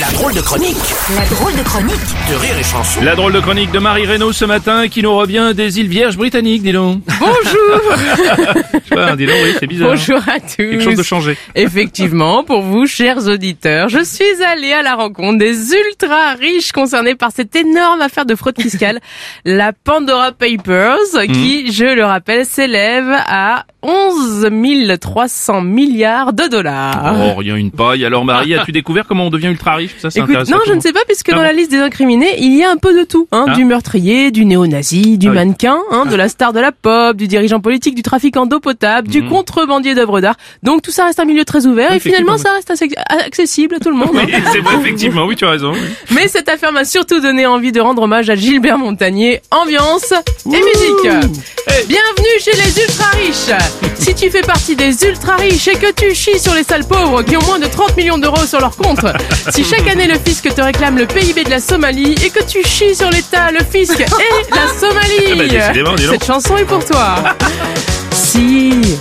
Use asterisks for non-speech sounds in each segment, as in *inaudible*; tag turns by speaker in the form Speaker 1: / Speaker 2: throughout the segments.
Speaker 1: La drôle de chronique
Speaker 2: La drôle de chronique
Speaker 1: de Rire et Chanson.
Speaker 3: La drôle de chronique de Marie Reynaud ce matin qui nous revient des îles Vierges britanniques, dis donc.
Speaker 4: Bonjour *laughs*
Speaker 3: Je sais pas, dis donc, oui, c'est bizarre.
Speaker 4: Bonjour à tous
Speaker 3: Quelque chose de changé.
Speaker 4: Effectivement, pour vous, chers auditeurs, je suis allée à la rencontre des ultra riches concernés par cette énorme affaire de fraude fiscale, la Pandora Papers,
Speaker 3: Mhm.
Speaker 4: qui, je le rappelle, s'élève à 11 300 milliards de dollars.
Speaker 3: Oh, rien une paille. Alors Marie, as-tu *laughs* découvert comment on devient ultra riche? Ça, c'est
Speaker 4: non, je ne sais pas, puisque
Speaker 3: Ah
Speaker 4: dans
Speaker 3: bon
Speaker 4: la liste des incriminés, il y a un peu de tout. Hein,
Speaker 3: Ah.
Speaker 4: Du meurtrier, du néo-nazi, du
Speaker 3: Ah oui.
Speaker 4: mannequin, hein, de la star de la pop, du dirigeant politique, du trafiquant d'eau potable, du contrebandier d'œuvres d'art. Donc tout ça reste un milieu très ouvert et finalement ça reste assez- accessible à tout le monde. *laughs*
Speaker 3: Oui, c'est vrai, effectivement, oui, tu as raison.
Speaker 4: Mais cette affaire m'a surtout donné envie de rendre hommage à Gilbert Montagnier. Ambiance et musique. Bienvenue chez les ultra riches. Si tu fais partie des ultra riches et que tu chies sur les sales pauvres qui ont moins de 30 millions d'euros sur leur compte, si chaque année le fisc te réclame le PIB de la Somalie et que tu chies sur l'État, le fisc et la Somalie,
Speaker 3: dis donc.
Speaker 4: cette chanson est pour toi. Si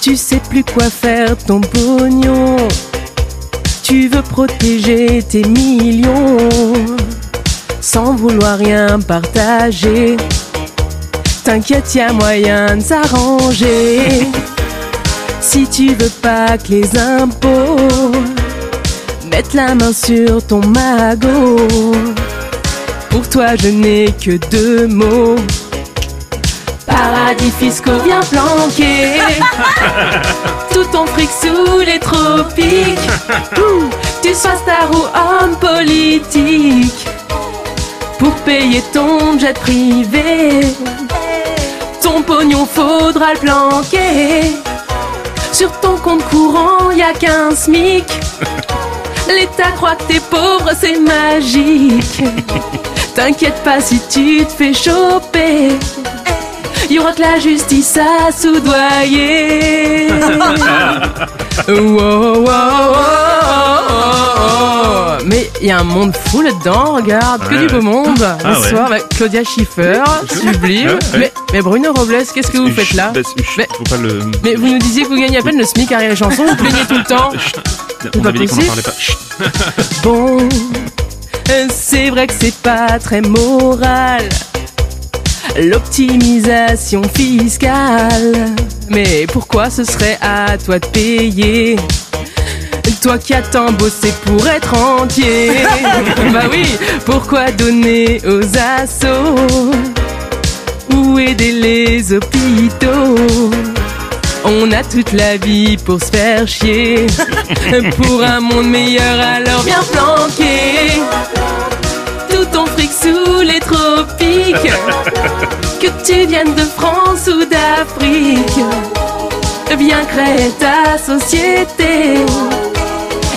Speaker 4: tu sais plus quoi faire ton pognon, tu veux protéger tes millions sans vouloir rien partager. T'inquiète, y a moyen de s'arranger. Si tu veux pas que les impôts mettent la main sur ton magot, pour toi je n'ai que deux mots. Paradis fiscaux bien planqués. *laughs* Tout ton fric sous les tropiques. Tu sois star ou homme politique. Pour payer ton jet privé Ton pognon faudra le planquer. Sur ton compte courant y a qu'un SMIC. *laughs* L'État croit que t'es pauvre, c'est magique. *laughs* T'inquiète pas si tu te fais choper. Y aura que la justice à soudoyer. *laughs* Oh, oh. Mais il y a un monde fou là-dedans, regarde, que
Speaker 3: Ouais,
Speaker 4: du beau
Speaker 3: ouais.
Speaker 4: monde.
Speaker 3: Ah
Speaker 4: Bonsoir, bah, Claudia Schiffer, sublime. Mais, mais Bruno Robles, qu'est-ce que vous faites là
Speaker 3: Bah,
Speaker 4: Mais-
Speaker 3: Faut pas le...
Speaker 4: Mais vous nous disiez que vous gagnez à peine le SMIC à rire et chanson, vous plaignez tout le temps. *laughs*
Speaker 3: On
Speaker 4: pas
Speaker 3: avait dit qu'on parlait pas. *laughs*
Speaker 4: Bon, c'est vrai que c'est pas très moral. L'optimisation fiscale. Mais pourquoi ce serait à toi de payer toi qui as tant bossé pour être entier. *laughs* Bah oui, pourquoi donner aux assos? Ou aider les hôpitaux? On a toute la vie pour se faire chier. *laughs* Pour un monde meilleur alors bien planqué Tout ton fric sous les tropiques. *laughs* Que tu viennes de France ou d'Afrique Viens créer ta société.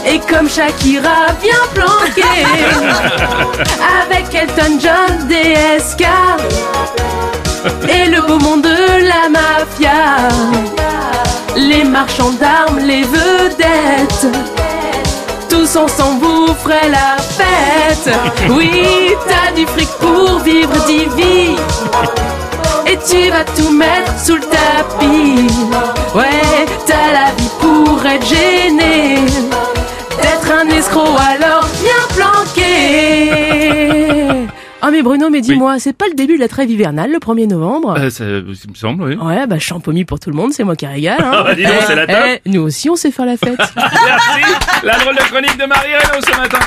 Speaker 4: Et comme Shakira bien planqué *laughs* Avec Elton John, DSK Et le beau monde de la mafia. Les marchands d'armes, les vedettes Tous ensemble vous ferez la fête. Oui, t'as du fric pour vivre divi. et tu vas tout mettre sous le tapis. Ouais, t'as la vie pour être gêné. D'être un escroc alors bien planqué. Ah mais Bruno, mais dis-moi, c'est pas le début de la trêve hivernale le 1er novembre?
Speaker 3: Euh, ça, il me semble, oui.
Speaker 4: Ouais, bah champomis pour tout le monde, c'est moi qui régale. Hein. *laughs*
Speaker 3: Ah bah dis donc, c'est la top.
Speaker 4: Eh, nous aussi on sait faire la fête. *laughs*
Speaker 3: Merci. La drôle de chronique de Marie Reynaud ce matin.